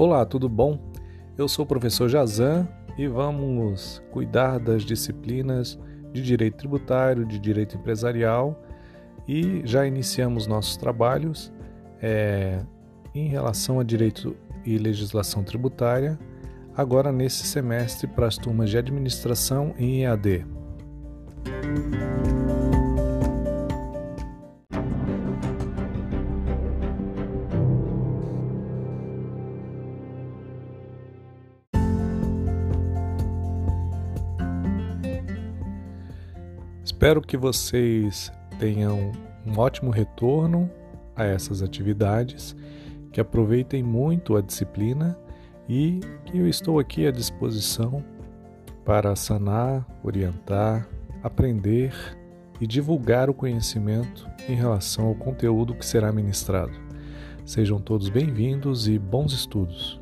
Olá, tudo bom? Eu sou o professor Jazan e vamos cuidar das disciplinas de direito tributário, de direito empresarial e já iniciamos nossos trabalhos é, em relação a direito e legislação tributária, agora nesse semestre para as turmas de administração em EAD. Espero que vocês tenham um ótimo retorno a essas atividades, que aproveitem muito a disciplina e que eu estou aqui à disposição para sanar, orientar, aprender e divulgar o conhecimento em relação ao conteúdo que será ministrado. Sejam todos bem-vindos e bons estudos!